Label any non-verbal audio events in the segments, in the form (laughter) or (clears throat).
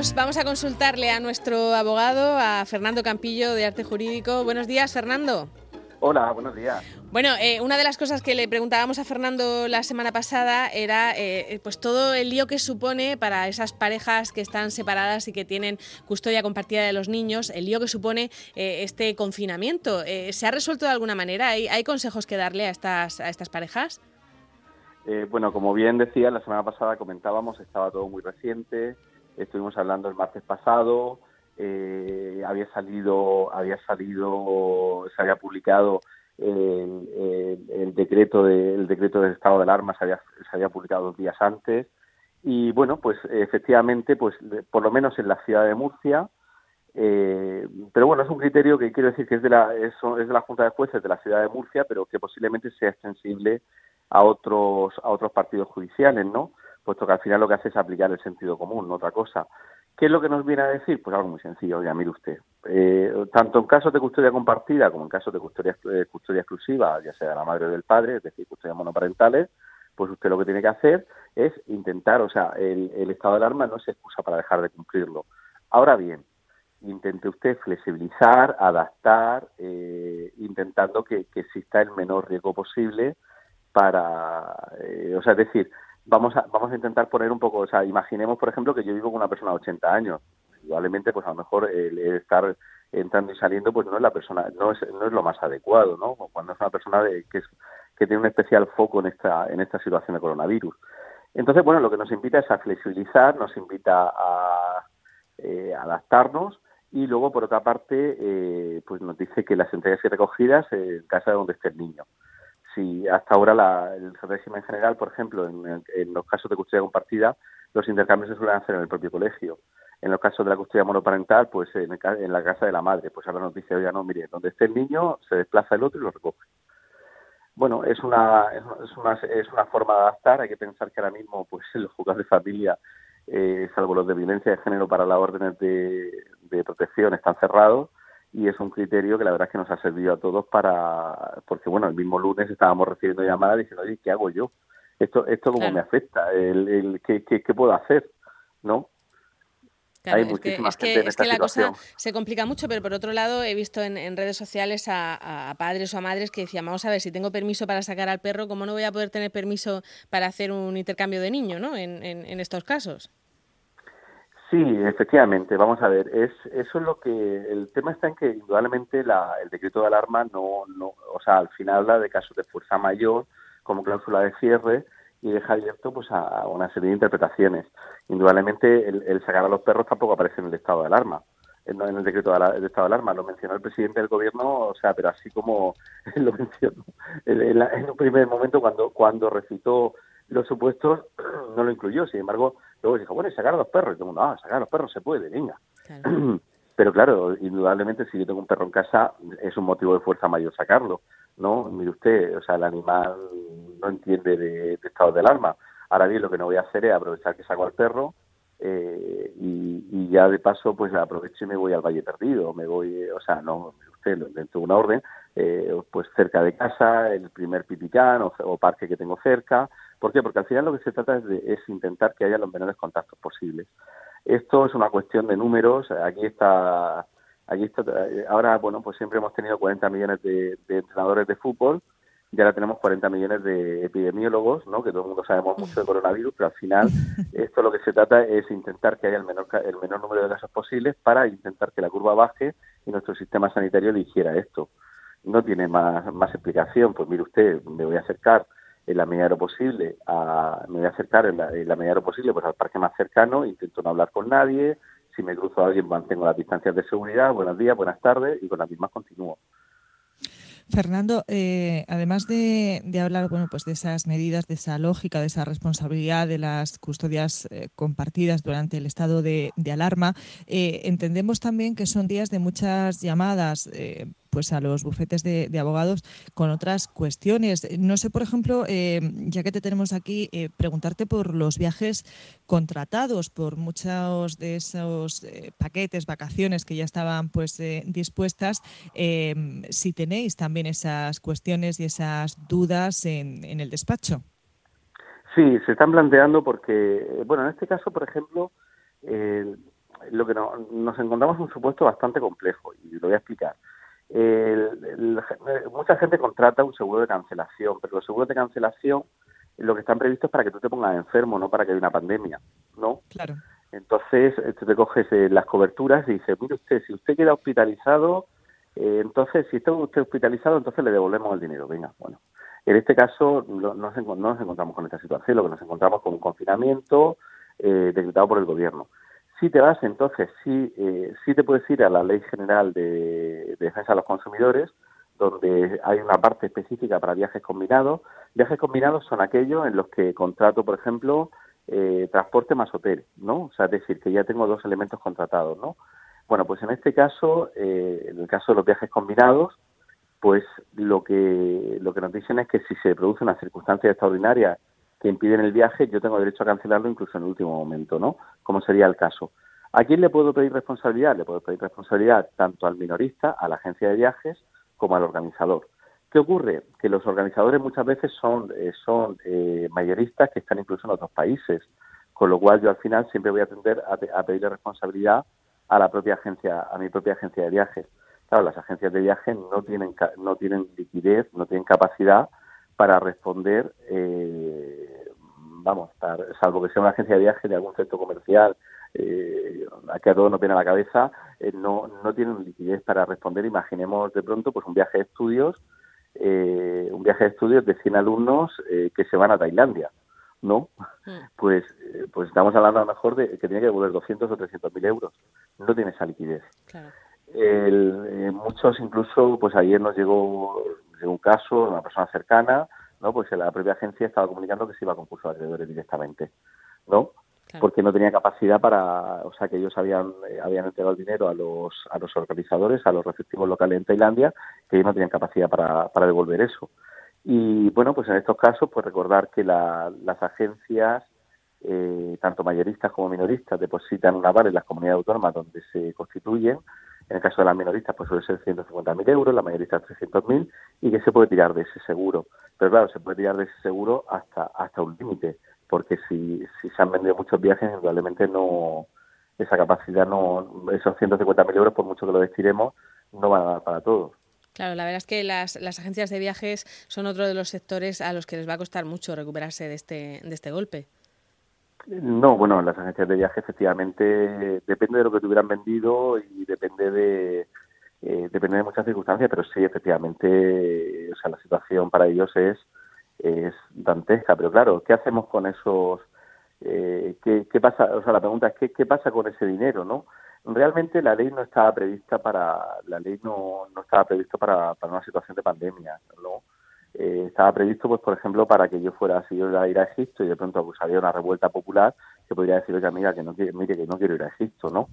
Vamos, vamos a consultarle a nuestro abogado, a Fernando Campillo de Arte Jurídico. Buenos días, Fernando. Hola, buenos días. Bueno, eh, una de las cosas que le preguntábamos a Fernando la semana pasada era eh, pues todo el lío que supone para esas parejas que están separadas y que tienen custodia compartida de los niños, el lío que supone eh, este confinamiento. ¿Se ha resuelto de alguna manera? ¿Hay, ¿Hay, consejos que darle a estas, a estas parejas? bueno, como bien decía, la semana pasada comentábamos, estaba todo muy reciente, estuvimos hablando el martes pasado, eh, había salido, había salido, se había publicado el, decreto del decreto del estado de alarma se había, se había publicado dos días antes. Y bueno pues efectivamente pues por lo menos en la ciudad de Murcia eh, pero bueno es un criterio que quiero decir que es de la es, es de la junta de jueces de la ciudad de Murcia pero que posiblemente sea extensible a otros a otros partidos judiciales no puesto que al final lo que hace es aplicar el sentido común, no otra cosa. ¿Qué es lo que nos viene a decir? Pues algo muy sencillo, ya mire usted. Eh, tanto en casos de custodia compartida como en casos de custodia, eh, custodia exclusiva, ya sea de la madre o del padre, es decir, custodia monoparentales, pues usted lo que tiene que hacer es intentar, o sea, el, estado de alarma no es excusa para dejar de cumplirlo. Ahora bien, intente usted flexibilizar, adaptar, eh, intentando que, exista el menor riesgo posible para, o sea, es decir, vamos a, vamos a intentar poner un poco, o sea, imaginemos, por ejemplo, que yo vivo con una persona de 80 años. Probablemente, pues a lo mejor el, estar entrando y saliendo, pues no es la persona, no es, no es lo más adecuado, ¿no? Cuando es una persona de, que, es, que tiene un especial foco en esta, en esta situación de coronavirus. Entonces, bueno, lo que nos invita es a flexibilizar, nos invita a eh, adaptarnos y luego, por otra parte, eh, pues nos dice que las entregas y recogidas en casa de donde esté el niño si hasta ahora la, el régimen general, por ejemplo, en, los casos de custodia compartida, los intercambios se suelen hacer en el propio colegio. En los casos de la custodia monoparental, pues en, la casa de la madre. Pues ahora nos dice, oiga, no, mire, donde esté el niño, se desplaza el otro y lo recoge. Bueno, es una, es una, es una forma de adaptar. Hay que pensar que ahora mismo, pues (laughs) los juzgados de familia, eh, salvo los de violencia de género para las órdenes de, de protección, están cerrados y es un criterio que la verdad es que nos ha servido a todos para, porque bueno, el mismo lunes estábamos recibiendo llamadas diciendo, oye, ¿qué hago yo? Esto, esto cómo me afecta, el, el ¿qué, qué, puedo hacer, ¿no? Hay es que, es que, es que la cosa se complica mucho, pero por otro lado he visto en, redes sociales a, padres o a madres que decían, vamos a ver, si tengo permiso para sacar al perro, ¿cómo no voy a poder tener permiso para hacer un intercambio de niño ¿no? en, en estos casos? Sí, efectivamente. Vamos a ver, es eso es lo que el tema está en que indudablemente la, el decreto de alarma no, no, o sea, al final habla de casos de fuerza mayor como cláusula de cierre y deja abierto pues a una serie de interpretaciones. Indudablemente el, sacar a los perros tampoco aparece en el estado de alarma, en, el decreto de, estado de alarma. Lo mencionó el presidente del gobierno, o sea, pero así como (laughs) lo mencionó en, en un primer momento cuando cuando recitó los supuestos (clears throat) no lo incluyó. Sin embargo, luego dijo, bueno, y sacar a los perros. Y todo el mundo, ah, sacar a los perros se puede, venga. (clears throat) Pero claro, indudablemente, si yo tengo un perro en casa, es un motivo de fuerza mayor sacarlo, ¿no? Mire usted, o sea, el animal no entiende de, estado de alarma. Ahora bien, lo que no voy a hacer es aprovechar que saco al perro eh, y, ya de paso, pues aprovecho y me voy al Valle Perdido. Me voy, o sea, no, usted, dentro de una orden, eh, pues cerca de casa, el primer pipicán o parque que tengo cerca, ¿Por qué? Porque al final lo que se trata es, de, es intentar que haya los menores contactos posibles. Esto es una cuestión de números. Aquí está, aquí está. Ahora, bueno, pues siempre hemos tenido 40 millones de, entrenadores de fútbol y ahora tenemos 40 millones de epidemiólogos, ¿no? Que todo el mundo sabemos mucho de coronavirus, pero al final (laughs) esto lo que se trata es intentar que haya el menor, el menor número de casos posibles para intentar que la curva baje y nuestro sistema sanitario eligiera esto. No tiene más, más explicación. Pues mire usted, me voy a acercar en la medida de lo posible, a, me voy a acercar en la, medida de lo posible pues al parque más cercano, intento no hablar con nadie, si me cruzo a alguien mantengo las distancias de seguridad, buenos días, buenas tardes y con las mismas continúo. Fernando, eh, además de, hablar bueno, pues de esas medidas, de esa lógica, de esa responsabilidad de las custodias eh, compartidas durante el estado de, alarma, eh, entendemos también que son días de muchas llamadas pues a los bufetes de, abogados con otras cuestiones. No sé, por ejemplo, eh, ya que te tenemos aquí, eh, preguntarte por los viajes contratados, por muchos de esos eh, paquetes, vacaciones que ya estaban pues dispuestas, si tenéis también esas cuestiones y esas dudas en, en el despacho. Sí, se están planteando porque, bueno, en este caso, por ejemplo, lo que nos encontramos un supuesto bastante complejo y lo voy a explicar. Mucha gente contrata un seguro de cancelación, pero los seguros de cancelación lo que están previstos es para que tú te pongas enfermo, no para que haya una pandemia, ¿no? Claro. Entonces, tú te coges eh, las coberturas y dices, mire usted, si usted queda hospitalizado, eh, entonces, si está usted hospitalizado, entonces le devolvemos el dinero. Venga, bueno. En este caso no, nos, encontramos con esta situación, lo que nos encontramos con un confinamiento eh, decretado por el gobierno. Si te vas, entonces, sí, eh, sí te puedes ir a la Ley General de, Defensa de los Consumidores, donde hay una parte específica para viajes combinados. Viajes combinados son aquellos en los que contrato, por ejemplo, eh, transporte más hotel, ¿no? O sea, es decir, que ya tengo dos elementos contratados, ¿no? Bueno, pues en este caso, eh, en el caso de los viajes combinados, pues lo que, lo que nos dicen es que si se produce una circunstancia extraordinaria que impiden el viaje, yo tengo derecho a cancelarlo incluso en el último momento, ¿no? Como sería el caso. ¿A quién le puedo pedir responsabilidad? Le puedo pedir responsabilidad tanto al minorista, a la agencia de viajes, como al organizador. ¿Qué ocurre? Que los organizadores muchas veces son, eh, son eh, mayoristas que están incluso en otros países, con lo cual yo al final siempre voy a tender a, pedirle responsabilidad a la propia agencia, a mi propia agencia de viajes. Claro, las agencias de viajes no tienen no tienen liquidez, no tienen capacidad para responder, eh, vamos, salvo que sea una agencia de viajes de algún centro comercial, eh, que a todos nos viene a la cabeza, eh, no, no tienen liquidez para responder. Imaginemos de pronto pues un viaje de estudios, eh, un viaje de estudios de 100 alumnos que se van a Tailandia. ¿no? Mm. Pues, eh, pues estamos hablando a lo mejor de que tiene que devolver 200 o 300 mil euros. No tiene esa liquidez. Eh, muchos incluso, pues ayer nos llegó, un caso de una persona cercana, ¿no? Pues la propia agencia estaba comunicando que se iba a concurso de acreedores directamente, ¿no? Porque no tenía capacidad para, o sea, que ellos habían eh, habían entregado el dinero a los a los organizadores, a los receptivos locales en Tailandia, que ellos no tenían capacidad para, para devolver eso. Y bueno, pues en estos casos, pues recordar que las agencias, eh, tanto mayoristas como minoristas, depositan una aval en las comunidades autónomas donde se constituyen. En el caso de las minoristas, pues suele ser 150.000 euros, la mayoristas 300.000, y que se puede tirar de ese seguro. Pero claro, se puede tirar de ese seguro hasta hasta un límite, porque si, si se han vendido muchos viajes, indudablemente no esa capacidad, no esos 150.000 euros, por mucho que lo destiremos, no van a dar para todos. Claro, la verdad es que las, las, agencias de viajes son otro de los sectores a los que les va a costar mucho recuperarse de este, de este golpe. No, bueno, las agencias de viaje efectivamente depende de lo que tuvieran vendido y depende de eh, depende de muchas circunstancias, pero sí, efectivamente, o sea, la situación para ellos es es dantesca. Pero claro, ¿qué hacemos con esos? Eh, ¿qué, ¿qué, pasa? O sea, la pregunta es ¿qué, qué pasa con ese dinero, no? Realmente la ley no estaba prevista para la ley no, no estaba previsto para, para una situación de pandemia, ¿no? Eh, estaba previsto, pues, por ejemplo, para que yo fuera, si yo iba a ir a Egipto y de pronto pues, había una revuelta popular, que podría decir, oye, mira, que no, mire, que no quiero ir a Egipto, ¿no?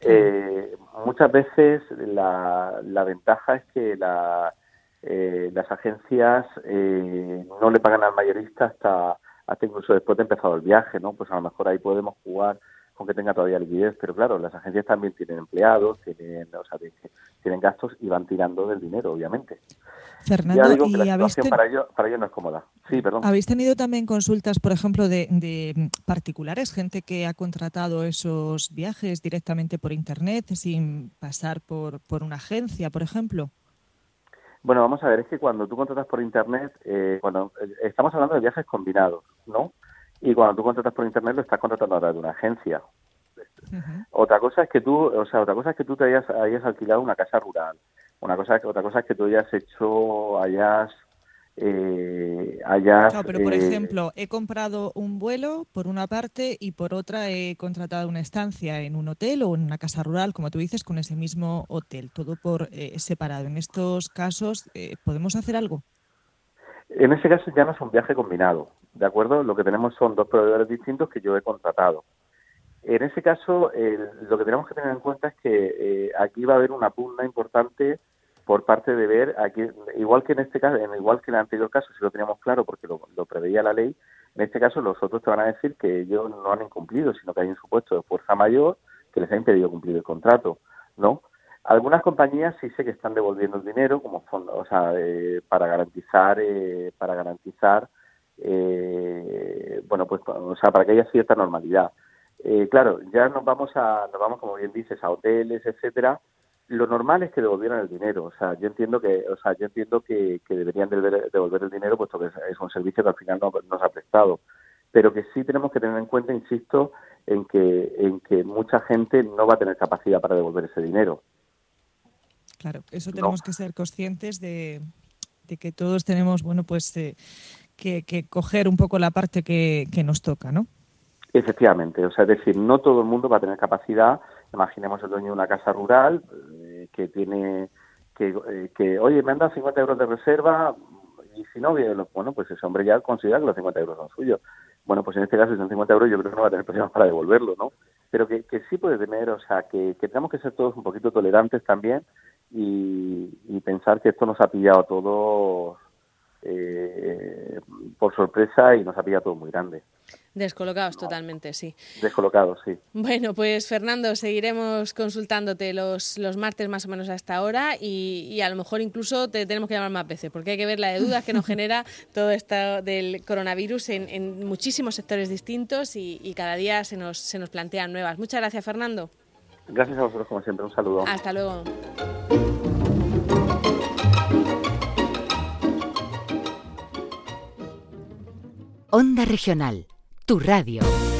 Eh, muchas veces la, la ventaja es que la, eh, las agencias no le pagan al mayorista hasta, hasta incluso después de empezado el viaje, ¿no? Pues a lo mejor ahí podemos jugar con que tenga todavía liquidez, pero claro, las agencias también tienen empleados, tienen, o sea, tienen gastos y van tirando del dinero, obviamente. Fernando, ya digo que la situación para ellos para ello no es cómoda. Sí, perdón. ¿Habéis tenido también consultas, por ejemplo, de, de, particulares, gente que ha contratado esos viajes directamente por Internet sin pasar por, por una agencia, por ejemplo? Bueno, vamos a ver, es que cuando tú contratas por Internet, eh, cuando eh, estamos hablando de viajes combinados, ¿no? Y cuando tú contratas por internet lo estás contratando a través de una agencia. Otra cosa es que tú, o sea, otra cosa es que tú te hayas, hayas alquilado una casa rural. Una cosa, otra cosa es que tú hayas hecho, hayas eh, hayas... No, pero por eh, ejemplo, he comprado un vuelo por una parte y por otra he contratado una estancia en un hotel o en una casa rural, como tú dices, con ese mismo hotel, todo por eh, separado. En estos casos, eh, ¿podemos hacer algo? En ese caso ya no es un viaje combinado, ¿de acuerdo? Lo que tenemos son dos proveedores distintos que yo he contratado. En ese caso, lo que tenemos que tener en cuenta es que eh, aquí va a haber una pugna importante por parte de ver, aquí, igual que en este caso, igual que en el anterior caso, si lo teníamos claro porque lo preveía la ley, en este caso los otros te van a decir que ellos no han incumplido, sino que hay un supuesto de fuerza mayor que les ha impedido cumplir el contrato, ¿no? Algunas compañías sí sé que están devolviendo el dinero como fondo, o sea, eh, para garantizar, eh, para garantizar, eh, bueno, pues, o sea, para que haya cierta normalidad. eh, claro, ya nos vamos a, nos vamos como bien dices, a hoteles, etcétera. Lo normal es que devolvieran el dinero. O sea, yo entiendo que, o sea, yo entiendo que, deberían devolver, el dinero, puesto que es, un servicio que al final no, nos ha prestado. Pero que sí tenemos que tener en cuenta, insisto, en que, en que mucha gente no va a tener capacidad para devolver ese dinero. Claro, eso tenemos que ser conscientes de, que todos tenemos, bueno, pues eh, que, coger un poco la parte que, nos toca, ¿no? Efectivamente, o sea, es decir, no todo el mundo va a tener capacidad. Imaginemos el dueño de una casa rural eh, que tiene que, eh, que, oye, me han dado 50 euros de reserva y si no, bueno, pues ese hombre ya considera que los 50 euros son suyos. Bueno, pues en este caso, si son 50 euros, yo creo que no va a tener problemas para devolverlo, ¿no? Pero que, que sí puede tener, o sea, que, que tenemos que ser todos un poquito tolerantes también y, pensar que esto nos ha pillado a todos eh, por sorpresa y nos ha pillado todo muy grande. Descolocados totalmente, sí. Descolocados, sí. Bueno, pues Fernando, seguiremos consultándote los, los martes más o menos hasta ahora y, y, a lo mejor incluso te tenemos que llamar más veces porque hay que ver la de dudas que nos (laughs) genera todo esto del coronavirus en, en muchísimos sectores distintos y, y, cada día se nos, se nos plantean nuevas. Muchas gracias, Fernando. Gracias a vosotros, como siempre. Un saludo. Hasta luego. Onda Regional, tu radio.